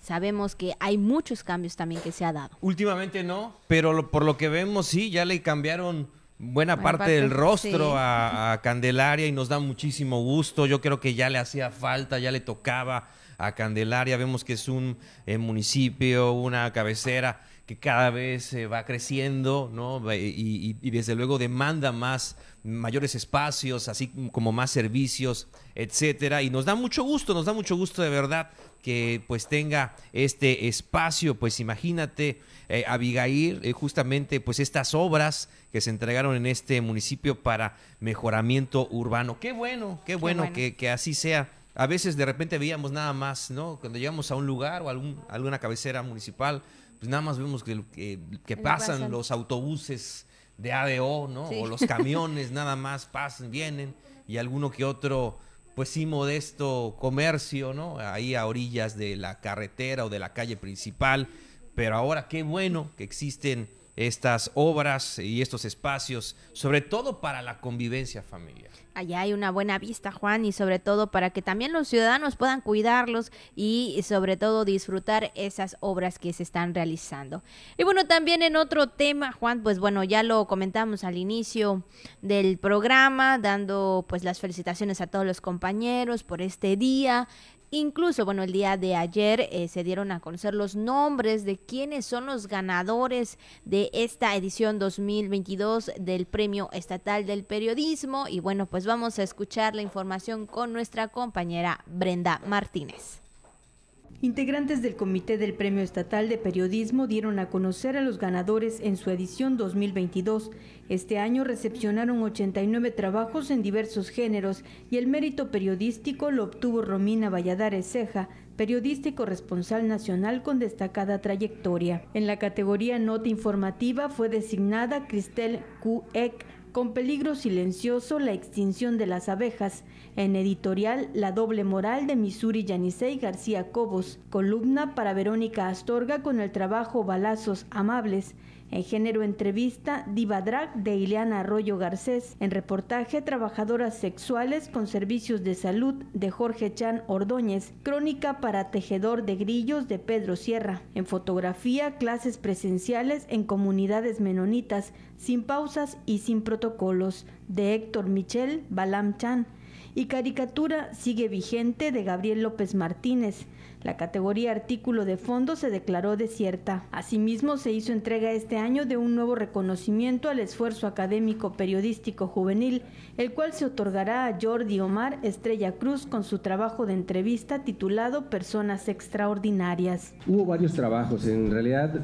sabemos que hay muchos cambios también que se ha dado. Últimamente no, pero por lo que vemos sí, ya le cambiaron buena parte, del rostro a, Candelaria y nos da muchísimo gusto. Yo creo que ya le hacía falta, ya le tocaba a Candelaria. Vemos que es un eh, municipio, una cabecera que cada vez va creciendo, ¿no? Y, desde luego demanda más, mayores espacios, así como más servicios, etcétera. Y nos da mucho gusto, nos da mucho gusto de verdad que pues tenga este espacio, pues imagínate, eh, Abigail, eh, justamente pues estas obras que se entregaron en este municipio para mejoramiento urbano. Qué bueno, qué bueno, Que, que así sea a veces de repente veíamos nada más, ¿no? Cuando llegamos a un lugar o a algún, alguna cabecera municipal, pues nada más vemos que, que, pasan los autobuses de ADO, ¿no? O los camiones nada más pasan, vienen y alguno que otro, pues sí, modesto comercio, ¿no? Ahí a orillas de la carretera o de la calle principal. Pero ahora qué bueno que existen estas obras y estos espacios, sobre todo para la convivencia familiar. Allá hay una buena vista, Juan, y sobre todo para que también los ciudadanos puedan cuidarlos y sobre todo disfrutar esas obras que se están realizando. Y bueno, también en otro tema, Juan, pues bueno, ya lo comentamos al inicio del programa, dando pues las felicitaciones a todos los compañeros por este día. Incluso, bueno, el día de ayer eh, se dieron a conocer los nombres de quienes son los ganadores de esta edición 2022 del Premio Estatal del Periodismo. Y bueno, pues vamos a escuchar la información con nuestra compañera Brenda Martínez. Integrantes del Comité del Premio Estatal de Periodismo dieron a conocer a los ganadores en su edición 2022. Este año recepcionaron 89 trabajos en diversos géneros y el mérito periodístico lo obtuvo Romina Valladares Ceja, periodista y corresponsal nacional con destacada trayectoria. En la categoría Nota Informativa fue designada Cristel Q. con peligro silencioso la extinción de las abejas. En editorial La doble moral de Missouri Yanisei García Cobos. Columna para Verónica Astorga con el trabajo Balazos Amables. En género entrevista, Diva Drag de Ileana Arroyo Garcés. En reportaje, Trabajadoras Sexuales con Servicios de Salud de Jorge Chan Ordóñez. Crónica para Tejedor de Grillos de Pedro Sierra. En fotografía, clases presenciales en comunidades menonitas, sin pausas y sin protocolos, de Héctor Michel Balam Chan. Y caricatura sigue vigente de Gabriel López Martínez. La categoría artículo de fondo se declaró desierta. Asimismo, se hizo entrega este año de un nuevo reconocimiento al esfuerzo académico periodístico juvenil, el cual se otorgará a Jordi Omar Estrella Cruz con su trabajo de entrevista titulado Personas Extraordinarias. Hubo varios trabajos, en realidad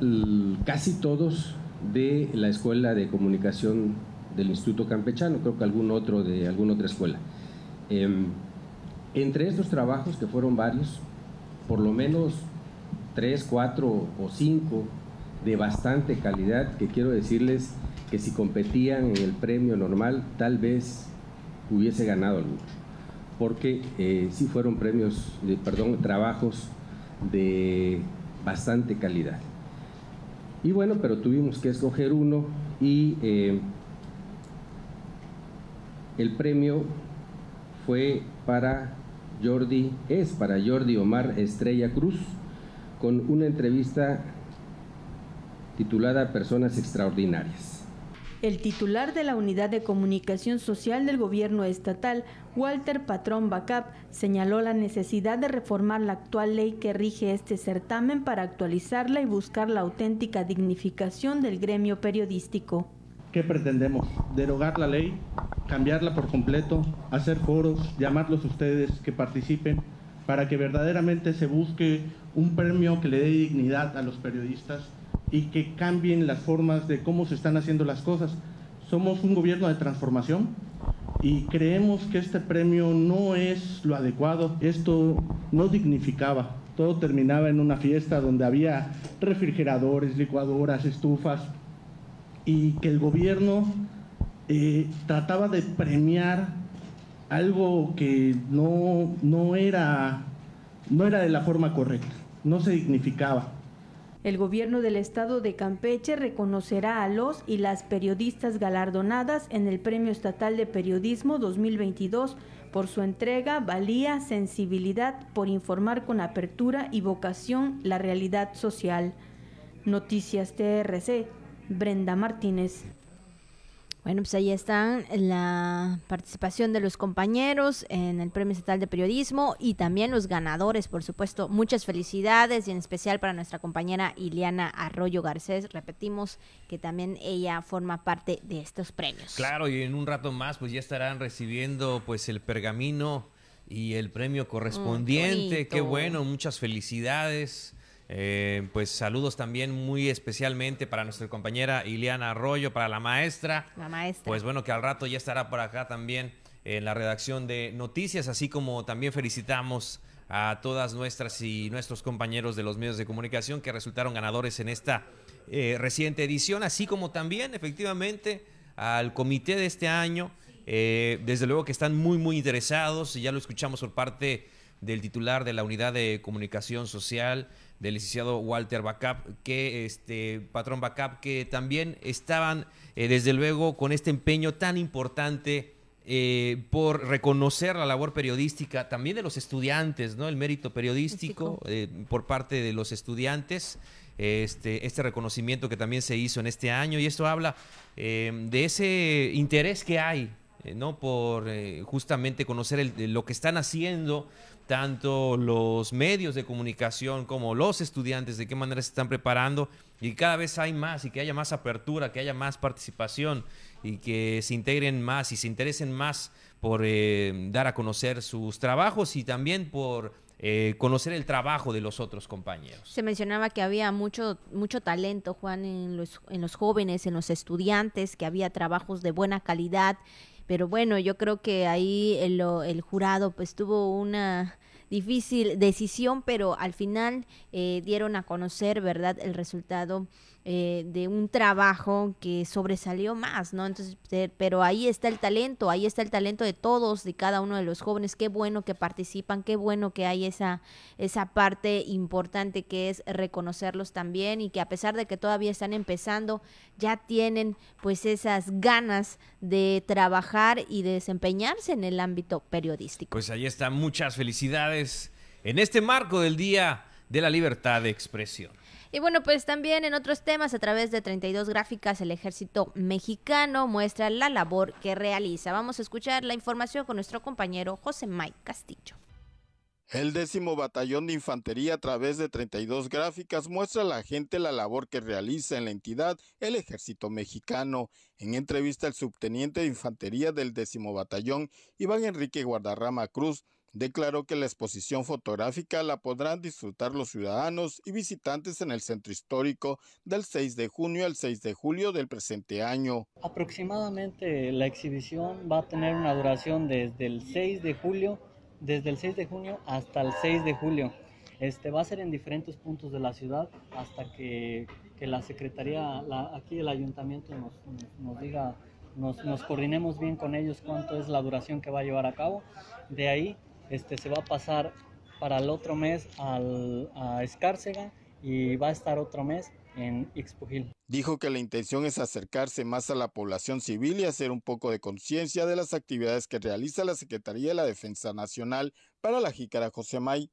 casi todos de la Escuela de Comunicación del Instituto Campechano, creo que algún otro de alguna otra escuela. Em, entre estos trabajos, que fueron varios, por lo menos tres, cuatro o cinco de bastante calidad, que quiero decirles que si competían en el premio normal, tal vez hubiese ganado alguno, porque eh, sí fueron premios, perdón, trabajos de bastante calidad. Y bueno, pero tuvimos que escoger uno y eh, el premio fue para Jordi, es para Jordi Omar Estrella Cruz, con una entrevista titulada Personas Extraordinarias. El titular de la Unidad de Comunicación Social del Gobierno Estatal, Walter Patrón Bacap, señaló la necesidad de reformar la actual ley que rige este certamen para actualizarla y buscar la auténtica dignificación del gremio periodístico. ¿Qué pretendemos? Derogar la ley, cambiarla por completo, hacer foros, llamarlos ustedes que participen para que verdaderamente se busque un premio que le dé dignidad a los periodistas y que cambien las formas de cómo se están haciendo las cosas. Somos un gobierno de transformación y creemos que este premio no es lo adecuado. Esto no dignificaba. Todo terminaba en una fiesta donde había refrigeradores, licuadoras, estufas, y que el gobierno eh, trataba de premiar algo que no, no, era, no era de la forma correcta, no se dignificaba. El gobierno del estado de Campeche reconocerá a los y las periodistas galardonadas en el Premio Estatal de Periodismo 2022 por su entrega, valía, sensibilidad, por informar con apertura y vocación la realidad social. Noticias TRC, Brenda Martínez. Bueno, pues ahí está la participación de los compañeros en el Premio Estatal de Periodismo y también los ganadores, por supuesto. Muchas felicidades y en especial para nuestra compañera Ileana Arroyo Garcés. Repetimos que también ella forma parte de estos premios. Claro, y en un rato más pues ya estarán recibiendo pues el pergamino y el premio correspondiente. qué bueno, muchas felicidades. Eh, pues saludos también muy especialmente para nuestra compañera Ileana Arroyo, para la maestra. La maestra. Pues bueno, que al rato ya estará por acá también en la redacción de noticias, así como también felicitamos a todas nuestras y nuestros compañeros de los medios de comunicación que resultaron ganadores en esta eh, reciente edición, así como también efectivamente al comité de este año. Eh, desde luego que están muy, muy interesados, y ya lo escuchamos por parte del titular de la unidad de comunicación social, del licenciado Walter Bacap, que este patrón Bacap, que también estaban eh, desde luego con este empeño tan importante eh, por reconocer la labor periodística también de los estudiantes, ¿no? El mérito periodístico eh, por parte de los estudiantes. Este, este reconocimiento que también se hizo en este año y esto habla de ese interés que hay ¿no? por justamente conocer lo que están haciendo tanto los medios de comunicación como los estudiantes, de qué manera se están preparando y cada vez hay más y que haya más apertura, que haya más participación y que se integren más y se interesen más por eh, dar a conocer sus trabajos y también por eh, conocer el trabajo de los otros compañeros. Se mencionaba que había mucho, mucho talento, Juan, en los, en los jóvenes, en los estudiantes, que había trabajos de buena calidad pero bueno, yo creo que ahí el, el jurado pues tuvo una difícil decisión, pero al final eh, dieron a conocer, ¿verdad?, el resultado eh, de un trabajo que sobresalió más, ¿no? Entonces, pero ahí está el talento, ahí está el talento de todos, de cada uno de los jóvenes, qué bueno que participan, qué bueno que hay esa, esa parte importante que es reconocerlos también y que a pesar de que todavía están empezando, ya tienen pues esas ganas de trabajar y de desempeñarse en el ámbito periodístico. Pues ahí está, muchas felicidades en este marco del Día de la Libertad de Expresión. Y bueno, pues también en otros temas, a través de 32 gráficas, el ejército mexicano muestra la labor que realiza. Vamos a escuchar la información con nuestro compañero José Mike Castillo. El décimo batallón de infantería a través de 32 gráficas muestra a la gente la labor que realiza en la entidad el ejército mexicano. En entrevista el subteniente de infantería del décimo batallón, Iván Enrique Guardarrama Cruz, declaró que la exposición fotográfica la podrán disfrutar los ciudadanos y visitantes en el centro histórico del 6 de junio al 6 de julio del presente año. Aproximadamente la exhibición va a tener una duración desde el 6 de julio, desde el 6 de junio hasta el 6 de julio. Este va a ser en diferentes puntos de la ciudad hasta que, que la Secretaría, aquí el ayuntamiento nos, nos, diga, nos, nos coordinemos bien con ellos cuánto es la duración que va a llevar a cabo. De ahí este, se va a pasar para el otro mes al, a Escárcega y va a estar otro mes en Ixpujil. Dijo que la intención es acercarse más a la población civil y hacer un poco de conciencia de las actividades que realiza la Secretaría de la Defensa Nacional para la Jícara Josemay.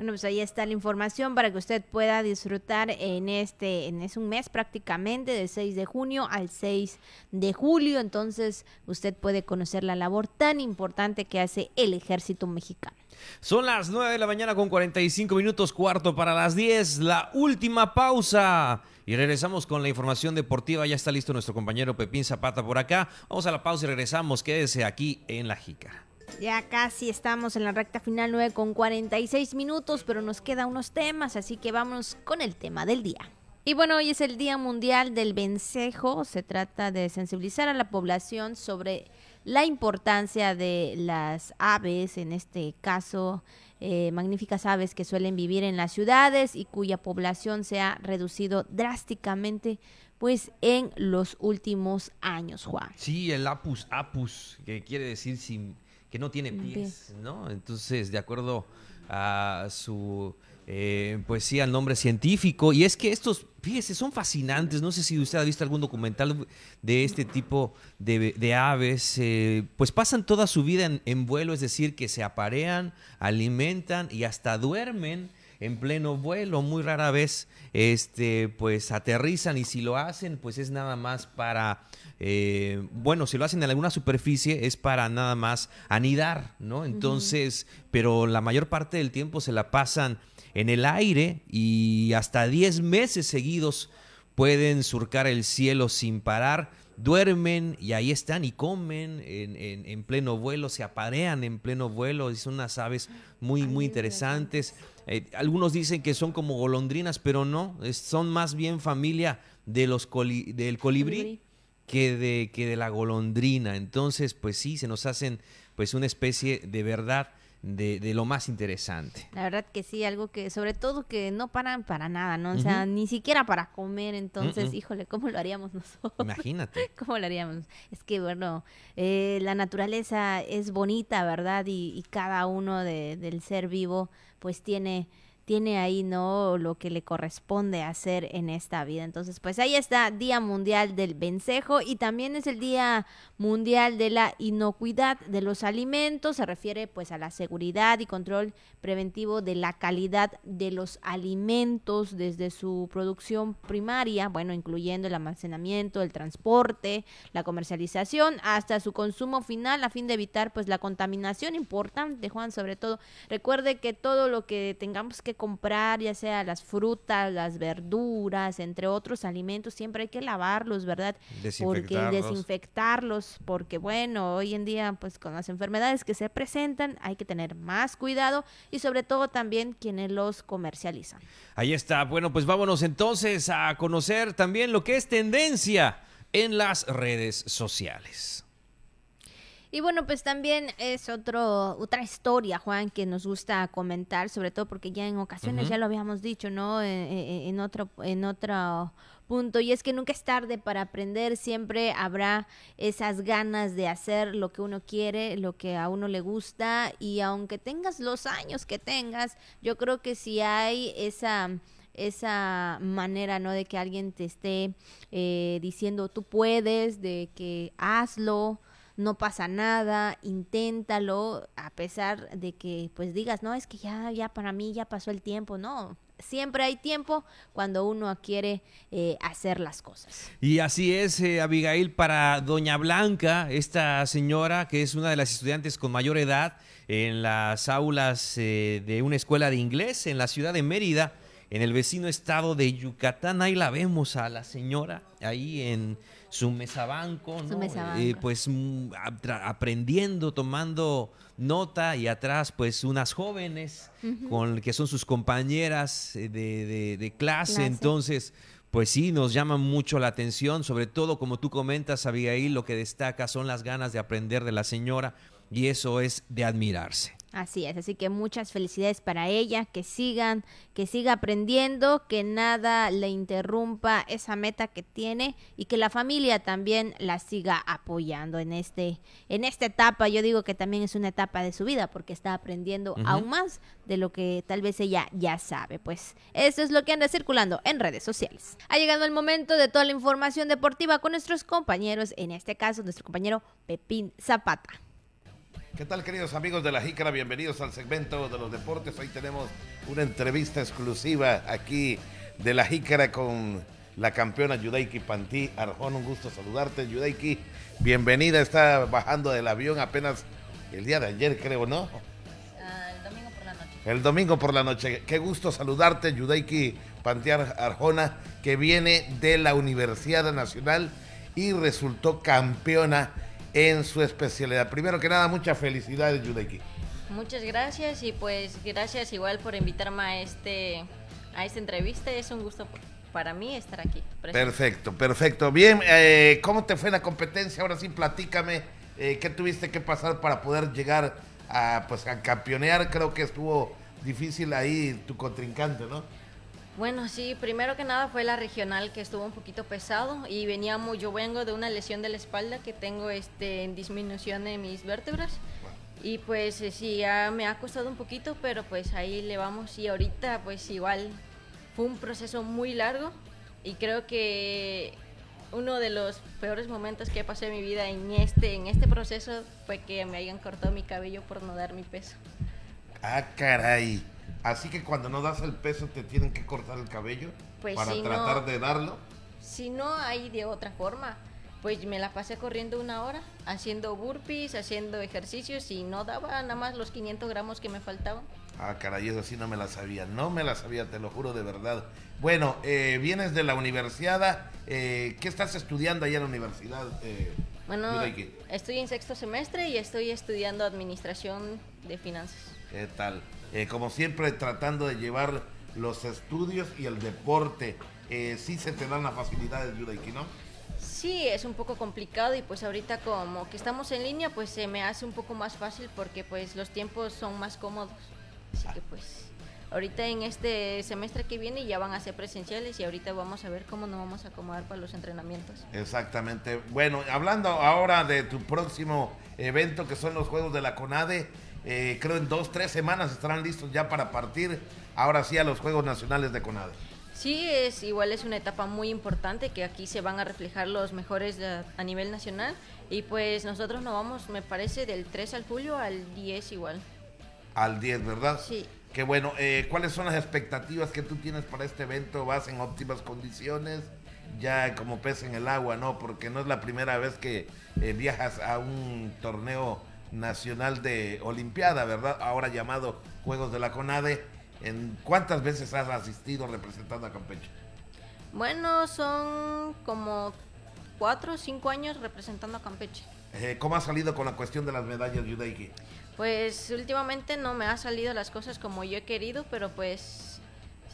Bueno, pues ahí está la información para que usted pueda disfrutar en este, en es un mes prácticamente, del 6 de junio al 6 de julio. Entonces, usted puede conocer la labor tan importante que hace el ejército mexicano. Son las 9 de la mañana con 45 minutos, cuarto para las 10, la última pausa. Y regresamos con la información deportiva. Ya está listo nuestro compañero Pepín Zapata por acá. Vamos a la pausa y regresamos. Quédese aquí en La Jica. Ya casi estamos en la recta final 9 con 46 minutos, pero nos quedan unos temas, así que vamos con el tema del día. Y bueno, hoy es el Día Mundial del Vencejo. Se trata de sensibilizar a la población sobre la importancia de las aves, en este caso, eh, magníficas aves que suelen vivir en las ciudades y cuya población se ha reducido drásticamente pues en los últimos años, Juan. Sí, el apus apus, que quiere decir sin que no tiene pies, ¿no? Entonces, de acuerdo a su eh, sí, al nombre científico. Y es que estos, fíjese, son fascinantes. No sé si usted ha visto algún documental de este tipo de, aves. Eh, pues pasan toda su vida en, vuelo, es decir, que se aparean, alimentan y hasta duermen en pleno vuelo. Muy rara vez, este, pues aterrizan y si lo hacen, pues es nada más para, eh, bueno, si lo hacen en alguna superficie es para nada más anidar, ¿no? Entonces, pero la mayor parte del tiempo se la pasan en el aire y hasta 10 meses seguidos pueden surcar el cielo sin parar duermen y ahí están y comen en, en, pleno vuelo, se aparean en pleno vuelo, son unas aves muy, muy interesantes. Eh, algunos dicen que son como golondrinas, pero no, son más bien familia de los del colibrí, Que, de, que de la golondrina. Entonces, pues sí, se nos hacen pues una especie de verdad de, de, lo más interesante. La verdad que sí, algo que, sobre todo que no paran para nada, ¿no? O sea, ni siquiera para comer, entonces, híjole, ¿cómo lo haríamos nosotros? Imagínate. *laughs* ¿Cómo lo haríamos? Es que, bueno, eh, la naturaleza es bonita, ¿verdad? Y, y cada uno de, del ser vivo, pues tiene tiene ahí, ¿no? Lo que le corresponde hacer en esta vida. Entonces, pues ahí está, Día Mundial del Vencejo y también es el Día Mundial de la Inocuidad de los Alimentos. Se refiere pues a la seguridad y control preventivo de la calidad de los alimentos desde su producción primaria, bueno, incluyendo el almacenamiento, el transporte, la comercialización, hasta su consumo final a fin de evitar pues la contaminación importante, Juan, sobre todo. Recuerde que todo lo que tengamos que comprar, ya sea las frutas, las verduras, entre otros alimentos, siempre hay que lavarlos, ¿verdad? Porque desinfectarlos, porque bueno, hoy en día pues con las enfermedades que se presentan hay que tener más cuidado y sobre todo también quienes los comercializan. Ahí está, bueno, pues vámonos entonces a conocer también lo que es tendencia en las redes sociales. Y bueno, pues también es otro, otra historia, Juan, que nos gusta comentar, sobre todo porque ya en ocasiones ya lo habíamos dicho, ¿no? En, e, en, otro, en otro punto. Y es que nunca es tarde para aprender, siempre habrá esas ganas de hacer lo que uno quiere, lo que a uno le gusta. Y aunque tengas los años que tengas, yo creo que si hay esa esa manera, ¿no? De que alguien te esté eh, diciendo tú puedes, de que hazlo, no pasa nada, inténtalo, a pesar de que pues digas, no, es que ya, ya para mí ya pasó el tiempo, no. Siempre hay tiempo cuando uno quiere eh, hacer las cosas. Y así es, eh, Abigail, para Doña Blanca, esta señora que es una de las estudiantes con mayor edad en las aulas eh, de una escuela de inglés en la ciudad de Mérida, en el vecino estado de Yucatán. Ahí la vemos a la señora ahí en su mesabanco, ¿no? Eh, pues mm, aprendiendo, tomando nota y atrás pues unas jóvenes con que son sus compañeras eh, de, clase. entonces pues sí, nos llama mucho la atención, sobre todo como tú comentas, Abigail, lo que destaca son las ganas de aprender de la señora y eso es de admirarse. Así es, así que muchas felicidades para ella, que sigan, que siga aprendiendo, que nada le interrumpa esa meta que tiene y que la familia también la siga apoyando en este en esta etapa. Yo digo que también es una etapa de su vida porque está aprendiendo aún más de lo que tal vez ella ya sabe. Pues eso es lo que anda circulando en redes sociales. Ha llegado el momento de toda la información deportiva con nuestros compañeros, en este caso nuestro compañero Pepín Zapata. ¿Qué tal queridos amigos de la Jícara? Bienvenidos al segmento de los deportes. Hoy tenemos una entrevista exclusiva aquí de la Jícara con la campeona Yudaiki Pantí Arjón. Un gusto saludarte, Yudaiki. Bienvenida, está bajando del avión apenas el día de ayer, creo, ¿no? Ah, el domingo por la noche. El domingo por la noche. Qué gusto saludarte, Yudaiki Pantí Arjona, que viene de la Universidad Nacional y resultó campeona en su especialidad. Primero que nada, muchas felicidades, Yudeki. Muchas gracias y pues gracias igual por invitarme a este a esta entrevista. Es un gusto para mí estar aquí. Perfecto, perfecto. Bien, eh, ¿cómo te fue la competencia? Ahora sí, platícame eh, qué tuviste que pasar para poder llegar a, pues, a campeonear. Creo que estuvo difícil ahí tu contrincante, ¿no? Bueno, sí, primero que nada fue la regional que estuvo un poquito pesado y veníamos, yo vengo de una lesión de la espalda que tengo este, en disminución de mis vértebras y pues eh, sí, ya me ha costado un poquito, pero pues ahí le vamos y ahorita pues igual fue un proceso muy largo y creo que uno de los peores momentos que pasé en mi vida en este, en este proceso fue que me hayan cortado mi cabello por no dar mi peso. Ah, caray. Así que cuando no das el peso te tienen que cortar el cabello Pues para si tratar no- de darlo. Si no hay de otra forma, pues me la pasé corriendo una hora, haciendo burpees, haciendo ejercicios y no daba nada más los 500 gramos que me faltaban. Ah, caray, eso sí no me la sabía. No me la sabía, te lo juro de verdad. Bueno, eh, vienes de la universidad. eh, ¿Qué estás estudiando allá en la universidad? Eh, Bueno, Yudaiki? estoy en sexto semestre y estoy estudiando administración de finanzas. ¿Qué tal? Eh, como siempre, tratando de llevar los estudios y el deporte. Eh, sí se te dan las facilidades, Yudaiki, ¿no? Sí, es un poco complicado y pues ahorita como que estamos en línea, pues se me hace un poco más fácil porque pues los tiempos son más cómodos. Así que pues ahorita en este semestre que viene ya van a ser presenciales y ahorita vamos a ver cómo nos vamos a acomodar para los entrenamientos. Exactamente. Bueno, hablando ahora de tu próximo evento que son los Juegos de la CONADE, eh, creo en dos, tres semanas estarán listos ya para partir ahora sí a los Juegos Nacionales de CONADE. Sí, es igual es una etapa muy importante que aquí se van a reflejar los mejores de- a nivel nacional y pues nosotros nos vamos, me parece, del 3 al julio al 10 igual. Al 10, ¿verdad? Sí. Qué bueno. Eh, ¿Cuáles son las expectativas que tú tienes para este evento? ¿Vas en óptimas condiciones? Ya como pez en el agua, ¿no? Porque no es la primera vez que eh, viajas a un torneo nacional de Olimpiada, ¿verdad? Ahora llamado Juegos de la CONADE. ¿En ¿Cuántas veces has asistido representando a Campeche? Bueno, son como 4 o 5 años representando a Campeche. Eh, ¿Cómo has salido con la cuestión de las medallas, Yudeiki? Pues últimamente no me ha salido las cosas como yo he querido, pero pues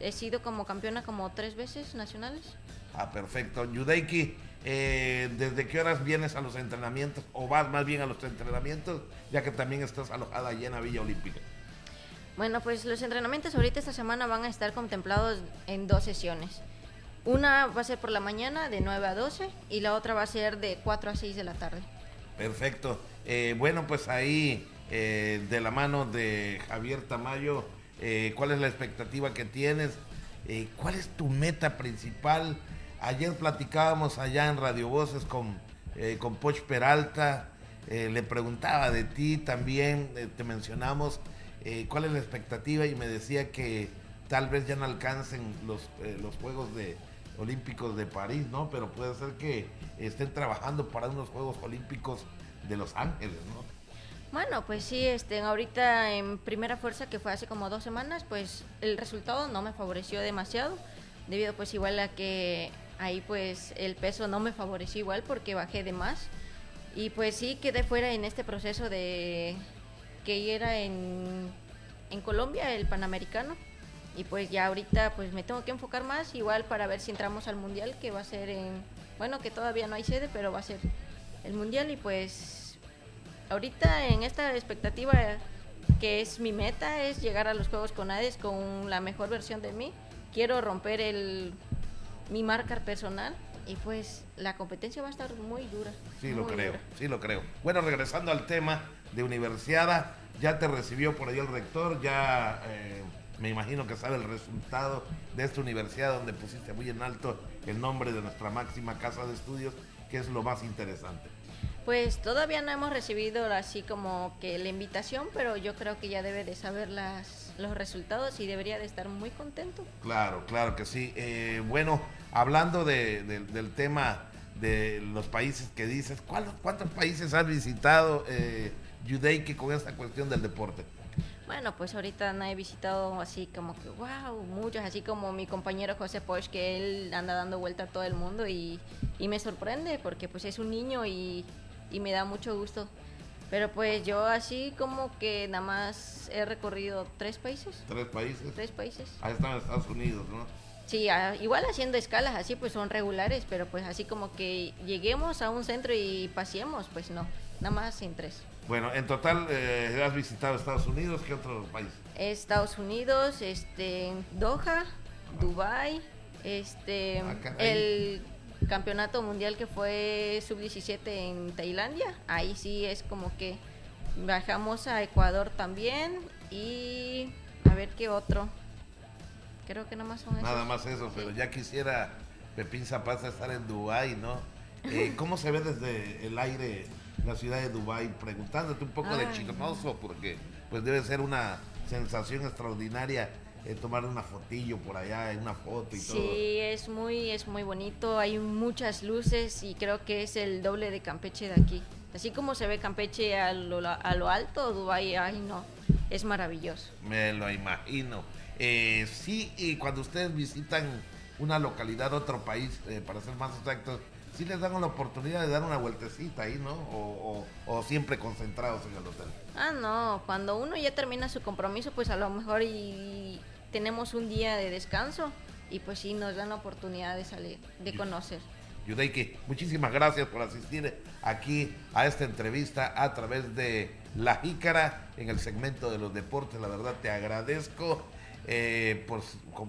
he sido como campeona como tres veces nacionales. Ah, perfecto. Yudeiki, eh, ¿desde qué horas vienes a los entrenamientos o vas más bien a los entrenamientos, ya que también estás alojada allí en la Villa Olímpica? Bueno, pues los entrenamientos ahorita esta semana van a estar contemplados en dos sesiones. Una va a ser por la mañana de 9 a 12 y la otra va a ser de 4 a 6 de la tarde. Perfecto. Eh, bueno, pues ahí, eh, de la mano de Javier Tamayo, eh, ¿cuál es la expectativa que tienes? ¿Cuál es tu meta principal? Ayer platicábamos allá en Radio Voces con, eh, con Poch Peralta, eh, le preguntaba de ti también, eh, te mencionamos cuál es la expectativa y me decía que tal vez ya no alcancen los, los Juegos de, Olímpicos de París, ¿no? Pero puede ser que estén trabajando para unos Juegos Olímpicos de Los Ángeles, ¿no? Bueno, pues sí, este, ahorita en primera fuerza que fue hace como dos semanas, pues el resultado no me favoreció demasiado, debido pues igual a que ahí pues el peso no me favoreció igual porque bajé de más. Y pues sí quedé fuera en este proceso de que era en, en Colombia, el Panamericano, y pues ya ahorita pues me tengo que enfocar más igual para ver si entramos al Mundial que va a ser en, bueno que todavía no hay sede, pero va a ser el Mundial. Y pues ahorita en esta expectativa que es mi meta es llegar a los Juegos con Hades con la mejor versión de mí. Quiero romper el mi marca personal y pues la competencia va a estar muy dura. Sí, lo creo, dura. sí lo creo. Bueno, regresando al tema de universidad, ya te recibió por ahí el rector, ya eh, me imagino que sabe el resultado de esta universidad donde pusiste muy en alto el nombre de nuestra máxima casa de estudios, que es lo más interesante. Pues todavía no hemos recibido así como que la invitación, pero yo creo que ya debe de saber las, los resultados y debería de estar muy contento. Claro, claro que sí. Eh, bueno, hablando de- de- del tema de los países que dices, ¿cuál- ¿cuántos países has visitado, eh, con esta cuestión del deporte? Bueno, pues ahorita no he visitado así como que, wow, muchos, así como mi compañero José Poch, que él anda dando vuelta a todo el mundo y, y me sorprende porque pues es un niño y, y me da mucho gusto. Pero pues yo así como que nada más he recorrido tres países. Tres países. Tres países. Ahí están Estados Unidos, ¿no? Sí, a- igual haciendo escalas así pues son regulares, pero pues así como que lleguemos a un centro y paseemos, pues no, nada más en tres. Bueno, en total eh, has visitado Estados Unidos, ¿qué otro país? Estados Unidos, este, Doha, Dubai, este, el campeonato mundial que fue sub-17 en Tailandia, ahí sí es como que bajamos a Ecuador también y a ver qué otro. Creo que nada más son esos. Nada más eso, pero ya quisiera Pepín Zapata estar en Dubái, ¿no? Eh, *laughs* ¿Cómo se ve desde el aire la ciudad de Dubái? Preguntándote un poco de Ay. chicanoso, porque pues debe ser una sensación extraordinaria eh, tomar una fotillo por allá, una foto y todo. Sí, es muy, es muy bonito, hay muchas luces y creo que es el doble de Campeche de aquí. Así como se ve Campeche a lo, a lo alto, Dubái, ay no, es maravilloso. Me lo imagino. Eh, sí, y cuando ustedes visitan una localidad, otro país, eh, para ser más exactos, sí les dan la oportunidad de dar una vueltecita ahí, ¿no? O, o, siempre concentrados en el hotel. Ah, no, cuando uno ya termina su compromiso, pues a lo mejor y tenemos un día de descanso y pues sí nos dan la oportunidad de salir, de conocer. Yudeiki, muchísimas gracias por asistir aquí a esta entrevista a través de La Jícara en el segmento de los deportes. La verdad te agradezco eh, por,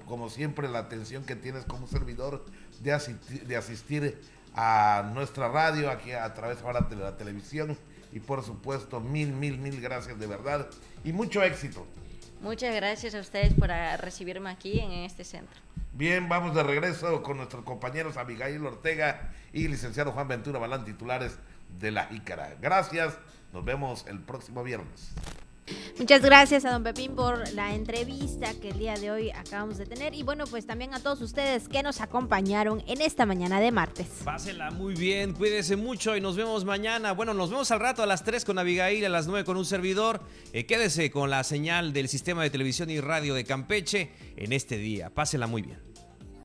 como siempre la atención que tienes como servidor de asistir, de asistir a nuestra radio, aquí a través ahora de la televisión. Y por supuesto, mil, mil, mil gracias de verdad y mucho éxito. Muchas gracias a ustedes por recibirme aquí en este centro. Bien, vamos de regreso con nuestros compañeros Abigail Ortega y licenciado Juan Ventura Balán, titulares de la Jícara. Gracias, nos vemos el próximo viernes. Muchas gracias a don Pepín por la entrevista que el día de hoy acabamos de tener y bueno, pues también a todos ustedes que nos acompañaron en esta mañana de martes. Pásela muy bien, cuídese mucho y nos vemos mañana. Bueno, nos vemos al rato a las 3 con Abigail, a las 9 con un servidor. Eh, quédese con la señal del sistema de televisión y radio de Campeche en este día. Pásela muy bien.